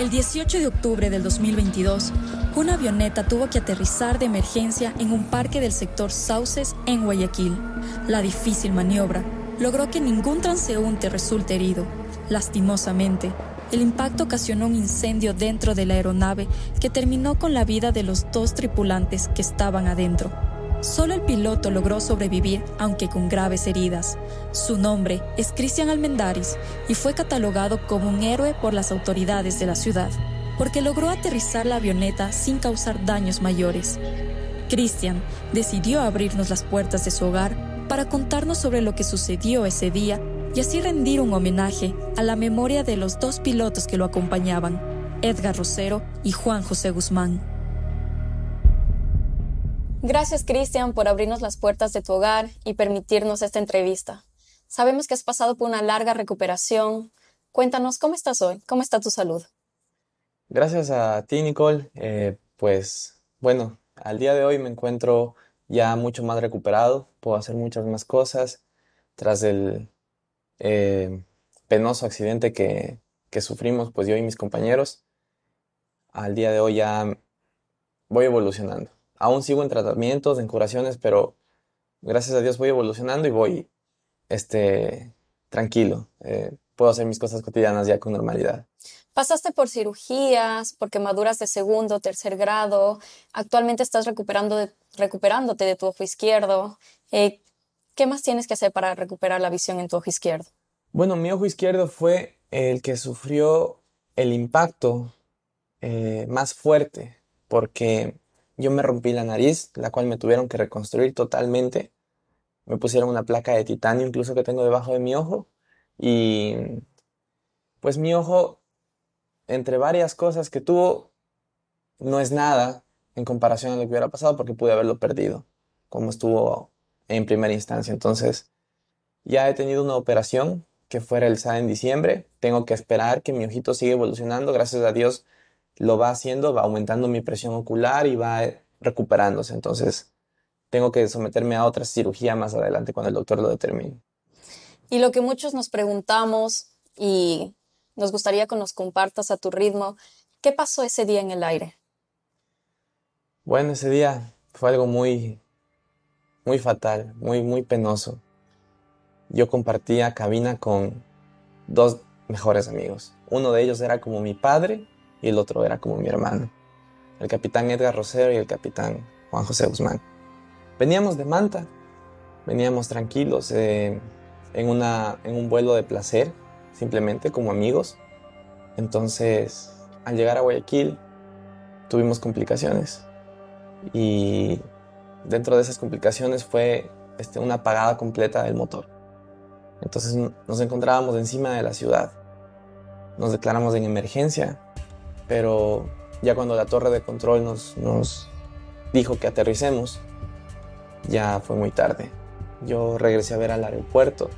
El 18 de octubre del 2022, una avioneta tuvo que aterrizar de emergencia en un parque del sector Sauces en Guayaquil. La difícil maniobra logró que ningún transeúnte resulte herido. Lastimosamente, el impacto ocasionó un incendio dentro de la aeronave que terminó con la vida de los dos tripulantes que estaban adentro. Solo el piloto logró sobrevivir, aunque con graves heridas. Su nombre es Cristian Almendaris y fue catalogado como un héroe por las autoridades de la ciudad, porque logró aterrizar la avioneta sin causar daños mayores. Cristian decidió abrirnos las puertas de su hogar para contarnos sobre lo que sucedió ese día y así rendir un homenaje a la memoria de los dos pilotos que lo acompañaban, Edgar Rosero y Juan José Guzmán. Gracias, Cristian, por abrirnos las puertas de tu hogar y permitirnos esta entrevista. Sabemos que has pasado por una larga recuperación. Cuéntanos, ¿cómo estás hoy? ¿Cómo está tu salud? Gracias a ti, Nicole. Eh, pues bueno, al día de hoy me encuentro ya mucho más recuperado, puedo hacer muchas más cosas tras el eh, penoso accidente que, que sufrimos pues yo y mis compañeros. Al día de hoy ya voy evolucionando aún sigo en tratamientos, en curaciones, pero gracias a Dios voy evolucionando y voy este, tranquilo. Eh, puedo hacer mis cosas cotidianas ya con normalidad. Pasaste por cirugías, por quemaduras de segundo, tercer grado. Actualmente estás recuperando recuperándote de tu ojo izquierdo. Eh, ¿Qué más tienes que hacer para recuperar la visión en tu ojo izquierdo? Bueno, mi ojo izquierdo fue el que sufrió el impacto eh, más fuerte, porque yo me rompí la nariz, la cual me tuvieron que reconstruir totalmente. Me pusieron una placa de titanio incluso que tengo debajo de mi ojo. Y pues mi ojo, entre varias cosas que tuvo, no es nada en comparación a lo que hubiera pasado porque pude haberlo perdido, como estuvo en primera instancia. Entonces, ya he tenido una operación que fue realizada en diciembre. Tengo que esperar que mi ojito siga evolucionando. Gracias a Dios lo va haciendo, va aumentando mi presión ocular y va recuperándose. Entonces, tengo que someterme a otra cirugía más adelante cuando el doctor lo determine. Y lo que muchos nos preguntamos y nos gustaría que nos compartas a tu ritmo, ¿qué pasó ese día en el aire? Bueno, ese día fue algo muy, muy fatal, muy, muy penoso. Yo compartía cabina con dos mejores amigos. Uno de ellos era como mi padre y el otro era como mi hermano, el capitán Edgar Rosero y el capitán Juan José Guzmán. Veníamos de Manta, veníamos tranquilos eh, en, una, en un vuelo de placer, simplemente como amigos. Entonces, al llegar a Guayaquil, tuvimos complicaciones y dentro de esas complicaciones fue este, una apagada completa del motor. Entonces nos encontrábamos encima de la ciudad. Nos declaramos en emergencia pero ya cuando la torre de control nos, nos dijo que aterricemos, ya fue muy tarde. Yo regresé a ver al aeropuerto.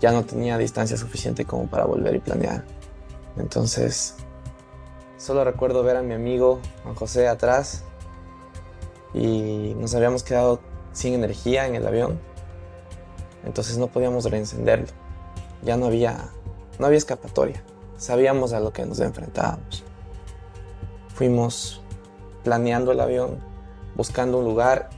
Ya no tenía distancia suficiente como para volver y planear. Entonces, solo recuerdo ver a mi amigo Juan José atrás y nos habíamos quedado sin energía en el avión. Entonces no podíamos reencenderlo. Ya no había, no había escapatoria. Sabíamos a lo que nos enfrentábamos. Fuimos planeando el avión, buscando un lugar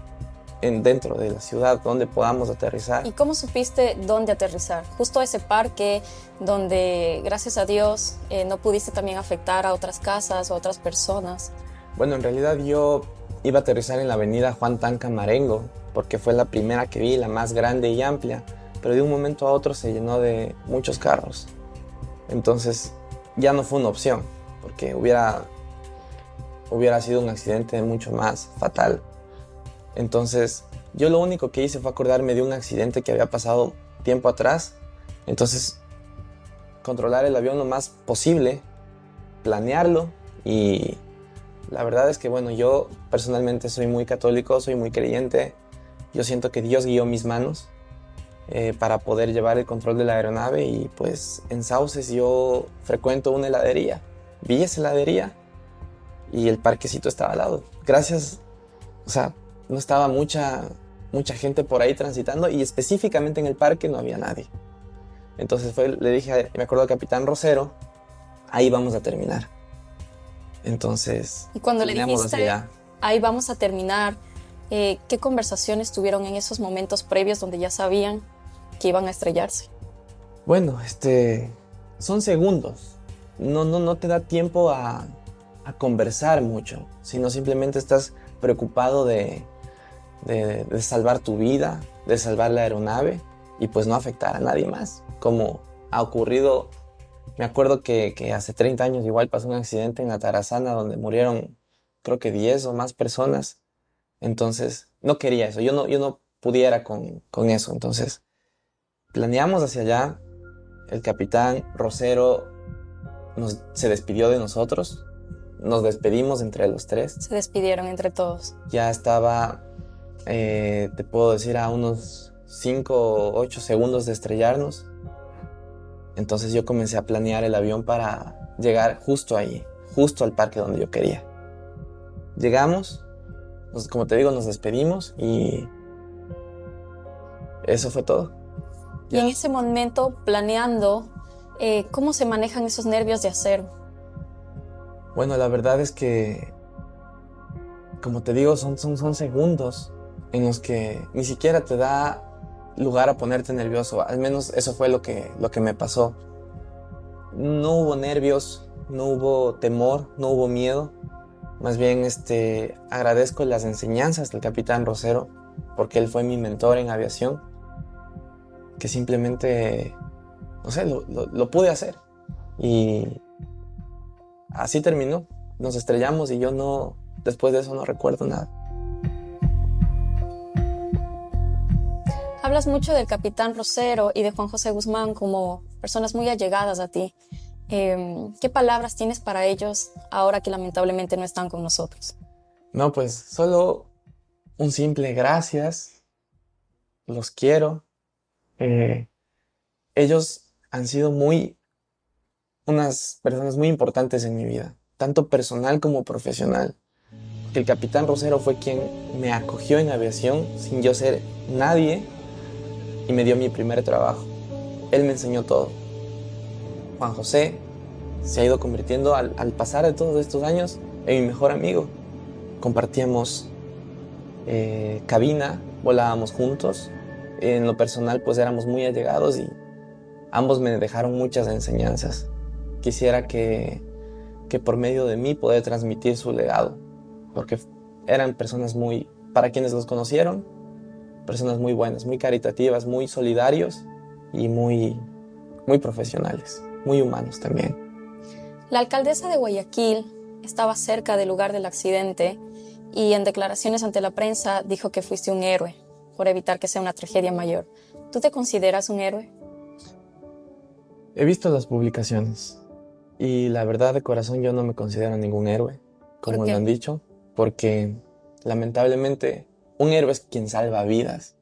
en, dentro de la ciudad donde podamos aterrizar. ¿Y cómo supiste dónde aterrizar? Justo ese parque donde, gracias a Dios, eh, no pudiste también afectar a otras casas o otras personas. Bueno, en realidad yo iba a aterrizar en la avenida Juan Tanca Marengo, porque fue la primera que vi, la más grande y amplia, pero de un momento a otro se llenó de muchos carros. Entonces ya no fue una opción, porque hubiera, hubiera sido un accidente mucho más fatal. Entonces yo lo único que hice fue acordarme de un accidente que había pasado tiempo atrás. Entonces controlar el avión lo más posible, planearlo y la verdad es que bueno, yo personalmente soy muy católico, soy muy creyente. Yo siento que Dios guió mis manos eh, para poder llevar el control de la aeronave y pues en Sauces yo frecuento una heladería. Vi esa heladería y el parquecito estaba al lado. Gracias, o sea, no estaba mucha, mucha gente por ahí transitando y específicamente en el parque no había nadie. Entonces fue, le dije, me acuerdo al capitán Rosero, ahí vamos a terminar. Entonces, y cuando le dijiste, ahí vamos a terminar, eh, ¿qué conversaciones tuvieron en esos momentos previos donde ya sabían que iban a estrellarse? Bueno, este, son segundos. No, no, no te da tiempo a, conversar mucho, sino simplemente estás preocupado de, salvar tu vida, de salvar la aeronave y pues no afectar a nadie más, como ha ocurrido. Me acuerdo que, hace 30 años igual pasó un accidente en la Tarazana donde murieron creo que 10 o más personas. Entonces, no quería eso, yo no, yo no pudiera con eso. Entonces, planeamos hacia allá. El capitán Rosero nos, se despidió de nosotros. Nos despedimos entre los tres. Se despidieron entre todos. Ya estaba, eh, te puedo decir, a unos 5 o 8 segundos de estrellarnos. Entonces yo comencé a planear el avión para llegar justo ahí, justo al parque donde yo quería. Llegamos, nos- como te digo, nos despedimos y eso fue todo. Y en ese momento, planeando, eh, ¿cómo se manejan esos nervios de acero? Bueno, la verdad es que, como te digo, son, son, son segundos en los que ni siquiera te da lugar a ponerte nervioso. Al menos eso fue lo que, lo que me pasó. No hubo nervios, no hubo temor, no hubo miedo. Más bien este, agradezco las enseñanzas del capitán Rosero, porque él fue mi mentor en aviación, que simplemente, no sé, lo, lo- lo pude hacer. Y así terminó. Nos estrellamos y yo no, después de eso no recuerdo nada. Hablas mucho del capitán Rosero y de Juan José Guzmán como personas muy allegadas a ti. Eh, ¿Qué palabras tienes para ellos ahora que lamentablemente no están con nosotros? No, pues solo un simple gracias. Los quiero. Eh, ellos han sido muy, unas personas muy importantes en mi vida, tanto personal como profesional. El capitán Rosero fue quien me acogió en aviación sin yo ser nadie y me dio mi primer trabajo. Él me enseñó todo. Juan José se ha ido convirtiendo al, al pasar de todos estos años en mi mejor amigo compartíamos eh, cabina, volábamos juntos. En lo personal, pues éramos muy allegados y ambos me dejaron muchas enseñanzas. Quisiera que, que por medio de mí poder transmitir su legado, porque eran personas muy, para quienes los conocieron, personas muy buenas, muy caritativas, muy solidarios y muy, muy profesionales, muy humanos también. La alcaldesa de Guayaquil estaba cerca del lugar del accidente y en declaraciones ante la prensa dijo que fuiste un héroe por evitar que sea una tragedia mayor. ¿Tú te consideras un héroe? He visto las publicaciones y la verdad de corazón yo no me considero ningún héroe, como lo han dicho, porque lamentablemente un héroe es quien salva vidas.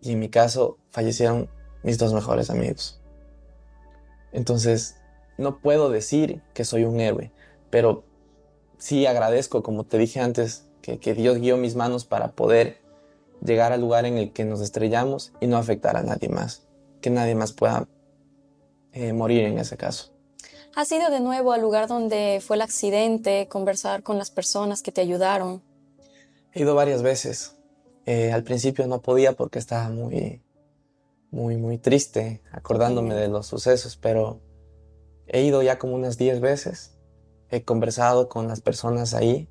Y en mi caso fallecieron mis dos mejores amigos. Entonces, no puedo decir que soy un héroe, pero sí agradezco, como te dije antes, que, que Dios guió mis manos para poder llegar al lugar en el que nos estrellamos y no afectar a nadie más, que nadie más pueda eh, morir en ese caso. ¿Has ido de nuevo al lugar donde fue el accidente, conversar con las personas que te ayudaron? He ido varias veces. Eh, al principio no podía porque estaba muy, muy, muy triste acordándome de los sucesos, pero he ido ya como unas 10 veces. He conversado con las personas ahí.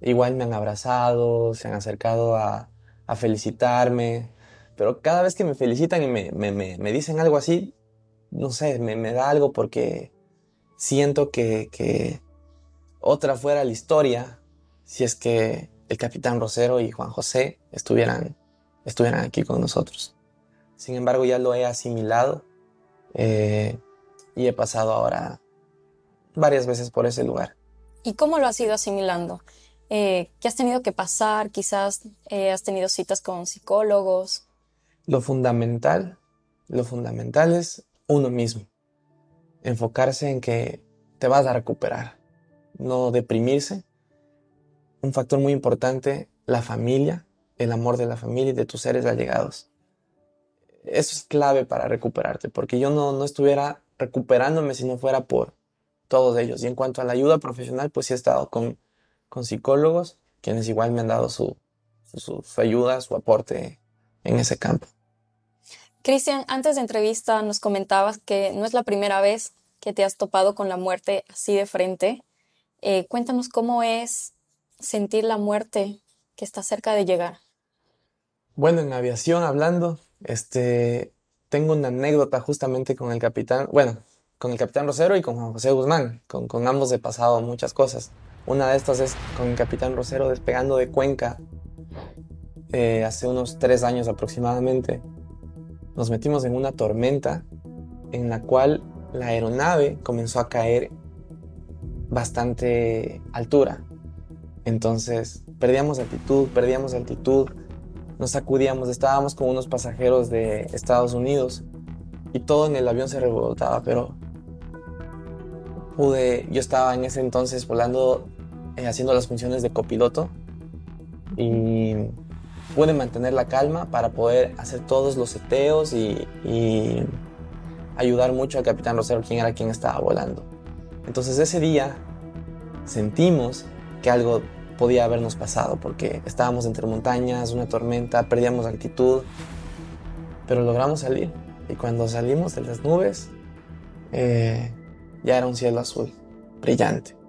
Igual me han abrazado, se han acercado a, a felicitarme, pero cada vez que me felicitan y me, me, me, me dicen algo así, no sé, me, da algo porque siento que, que otra fuera la historia si es que el capitán Rosero y Juan José estuvieran, estuvieran aquí con nosotros. Sin embargo, ya lo he asimilado eh, y he pasado ahora varias veces por ese lugar. ¿Y cómo lo has ido asimilando? Eh, ¿Qué has tenido que pasar? Quizás eh, has tenido citas con psicólogos. Lo fundamental, lo fundamental es uno mismo. Enfocarse en que te vas a recuperar, no deprimirse. Un factor muy importante, la familia, el amor de la familia y de tus seres allegados. Eso es clave para recuperarte, porque yo no, no estuviera recuperándome si no fuera por todos ellos. Y en cuanto a la ayuda profesional, pues sí he estado con, con psicólogos, quienes igual me han dado su, su, su ayuda, su aporte en ese campo. Cristian, antes de entrevista nos comentabas que no es la primera vez que te has topado con la muerte así de frente. Eh, cuéntanos cómo es sentir la muerte que está cerca de llegar. Bueno, en aviación hablando, este, tengo una anécdota justamente con el capitán, bueno, con el capitán Rosero y con Juan José Guzmán, con, con ambos he pasado muchas cosas. Una de estas es con el capitán Rosero despegando de Cuenca eh, hace unos tres años aproximadamente. Nos metimos en una tormenta en la cual la aeronave comenzó a caer bastante altura. Entonces perdíamos altitud, perdíamos altitud, nos sacudíamos, estábamos con unos pasajeros de Estados Unidos y todo en el avión se revoltaba, pero pude, yo estaba en ese entonces volando, eh, haciendo las funciones de copiloto y pude mantener la calma para poder hacer todos los seteos y, ayudar mucho al capitán Rosero, quien era quien estaba volando. Entonces ese día sentimos que algo podía habernos pasado porque estábamos entre montañas, una tormenta, perdíamos altitud, pero logramos salir. Y cuando salimos de las nubes, eh, ya era un cielo azul, brillante.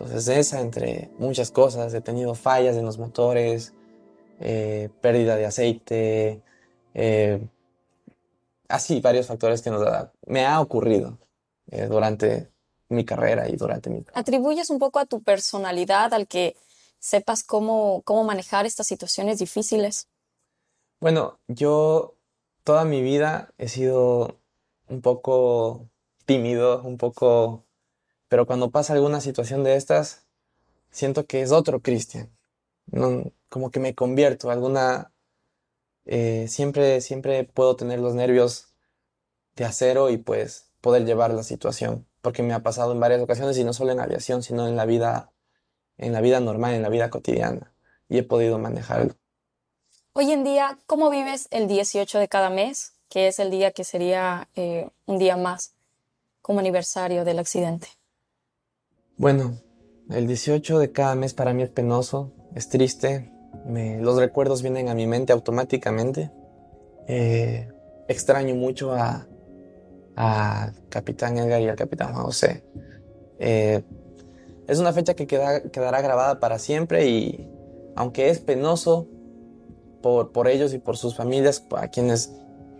Entonces esa, entre muchas cosas, he tenido fallas en los motores, eh, pérdida de aceite, eh, así varios factores que nos da, me ha ocurrido eh, durante mi carrera y durante mi... ¿Atribuyes un poco a tu personalidad, al que sepas cómo, cómo manejar estas situaciones difíciles? Bueno, yo toda mi vida he sido un poco tímido, un poco... Pero cuando pasa alguna situación de estas, siento que es otro Cristian. Como que me convierto, alguna... Eh, siempre, siempre puedo tener los nervios de acero y pues poder llevar la situación, porque me ha pasado en varias ocasiones y no solo en aviación, sino en la vida, en la vida normal, en la vida cotidiana, y he podido manejarlo. Hoy en día, ¿cómo vives el 18 de cada mes, que es el día que sería eh, un día más como aniversario del accidente? Bueno, el 18 de cada mes para mí es penoso, es triste, los recuerdos vienen a mi mente automáticamente. Eh, extraño mucho a, a Capitán Edgar y al Capitán José. Eh, es una fecha que queda, quedará grabada para siempre y aunque es penoso por, por ellos y por sus familias, a quienes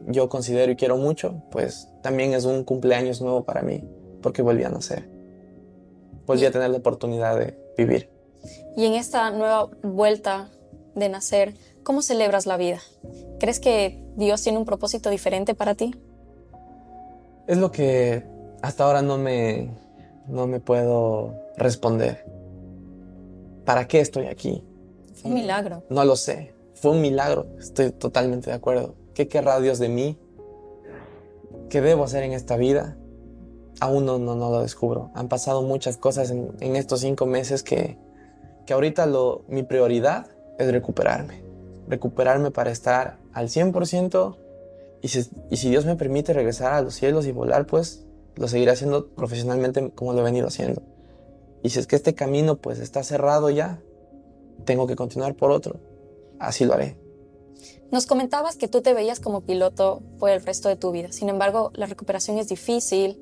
yo considero y quiero mucho, pues también es un cumpleaños nuevo para mí, porque volví a nacer. Volví a tener la oportunidad de vivir. Y en esta nueva vuelta de nacer, ¿cómo celebras la vida? ¿Crees que Dios tiene un propósito diferente para ti? Es lo que hasta ahora no me, no me puedo responder. ¿Para qué estoy aquí? Fue un milagro. No lo sé. Fue un milagro. Estoy totalmente de acuerdo. ¿Qué querrá Dios de mí? ¿Qué debo hacer en esta vida? Aún no, lo descubro. Han pasado muchas cosas en, en estos cinco meses que, que ahorita lo, mi prioridad es recuperarme. Recuperarme para estar al 100% y si, y si Dios me permite regresar a los cielos y volar, pues lo seguiré haciendo profesionalmente como lo he venido haciendo. Y si es que este camino pues está cerrado ya, tengo que continuar por otro. Así lo haré. Nos comentabas que tú te veías como piloto por el resto de tu vida. Sin embargo, la recuperación es difícil.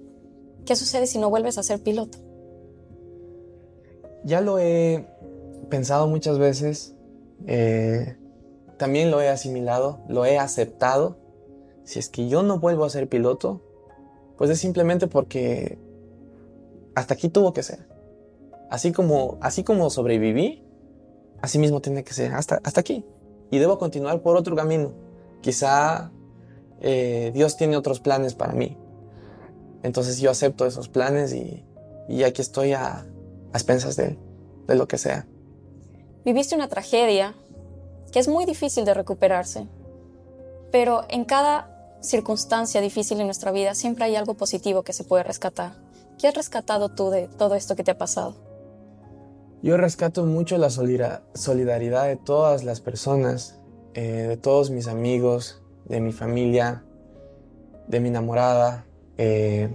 ¿Qué sucede si no vuelves a ser piloto? Ya lo he pensado muchas veces. Eh, también lo he asimilado, lo he aceptado. Si es que yo no vuelvo a ser piloto, pues es simplemente porque hasta aquí tuvo que ser. Así como, así como sobreviví, así mismo tiene que ser, hasta, hasta aquí. Y debo continuar por otro camino. Quizá eh, Dios tiene otros planes para mí. Entonces yo acepto esos planes y, y aquí estoy a, a expensas de, de lo que sea. Viviste una tragedia que es muy difícil de recuperarse, pero en cada circunstancia difícil en nuestra vida siempre hay algo positivo que se puede rescatar. ¿Qué has rescatado tú de todo esto que te ha pasado? Yo rescato mucho la solidaridad de todas las personas, eh, de todos mis amigos, de mi familia, de mi enamorada, eh,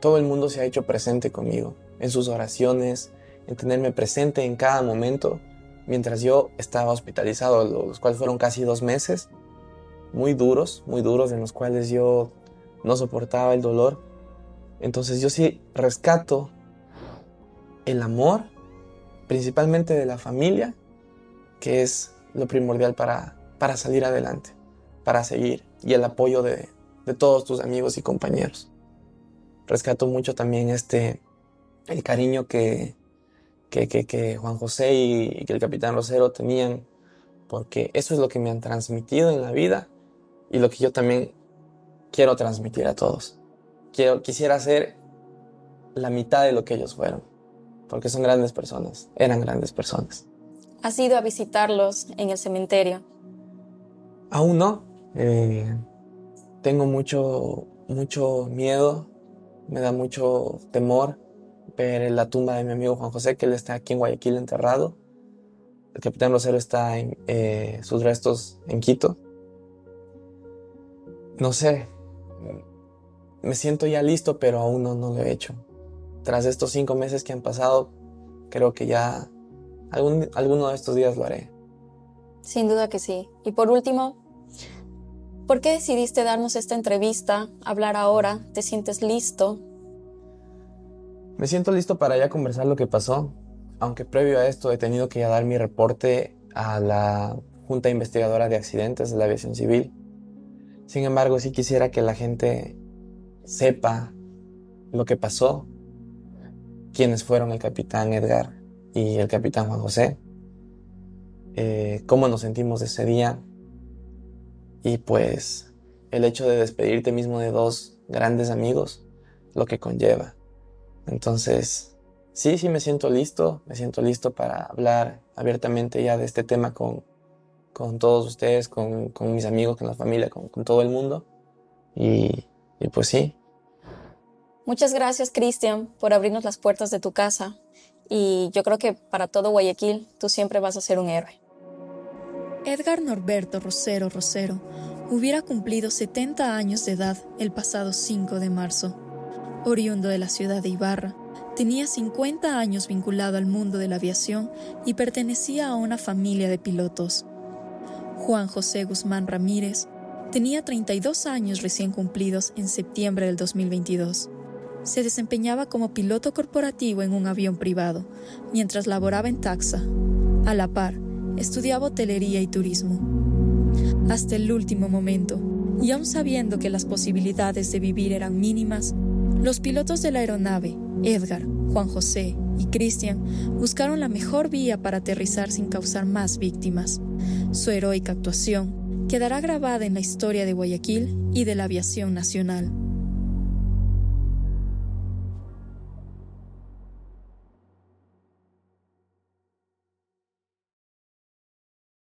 todo el mundo se ha hecho presente conmigo, en sus oraciones, en tenerme presente en cada momento, mientras yo estaba hospitalizado, los cuales fueron casi dos meses, muy duros, muy duros, en los cuales yo no soportaba el dolor. Entonces yo sí rescato el amor, principalmente de la familia, que es lo primordial para, para salir adelante, para seguir, y el apoyo de, de todos tus amigos y compañeros. Rescato mucho también este, el cariño que, que, que, Juan José y, que el capitán Rosero tenían, porque eso es lo que me han transmitido en la vida y lo que yo también quiero transmitir a todos. Quiero, quisiera ser la mitad de lo que ellos fueron, porque son grandes personas, eran grandes personas. ¿Has ido a visitarlos en el cementerio? Aún no. Eh, tengo mucho, mucho miedo, me da mucho temor ver la tumba de mi amigo Juan José, que él está aquí en Guayaquil enterrado. El capitán Rosero está en eh, sus restos en Quito. No sé, me siento ya listo, pero aún no, no lo he hecho. Tras estos cinco meses que han pasado, creo que ya algún, alguno de estos días lo haré. Sin duda que sí. Y por último, ¿por qué decidiste darnos esta entrevista, hablar ahora? ¿Te sientes listo? Me siento listo para ya conversar lo que pasó, aunque previo a esto he tenido que ya dar mi reporte a la Junta Investigadora de Accidentes de la Aviación Civil. Sin embargo, sí quisiera que la gente sepa lo que pasó, quiénes fueron el capitán Edgar y el capitán Juan José, eh, cómo nos sentimos ese día y pues el hecho de despedirte mismo de dos grandes amigos, lo que conlleva. Entonces, sí, sí me siento listo, me siento listo para hablar abiertamente ya de este tema con, con todos ustedes, con, con, mis amigos, con la familia, con, todo el mundo. Y, y pues sí. Muchas gracias, Cristian, por abrirnos las puertas de tu casa. Y yo creo que para todo Guayaquil tú siempre vas a ser un héroe. Edgar Norberto Rosero Rosero hubiera cumplido 70 años de edad el pasado 5 de marzo oriundo de la ciudad de Ibarra. Tenía 50 años vinculado al mundo de la aviación y pertenecía a una familia de pilotos. Juan José Guzmán Ramírez tenía 32 años recién cumplidos en septiembre del 2022. Se desempeñaba como piloto corporativo en un avión privado, mientras laboraba en Taxa. A la par, estudiaba hotelería y turismo. Hasta el último momento, y aun sabiendo que las posibilidades de vivir eran mínimas, los pilotos de la aeronave, Edgar, Juan José y Christian, buscaron la mejor vía para aterrizar sin causar más víctimas. Su heroica actuación quedará grabada en la historia de Guayaquil y de la aviación nacional.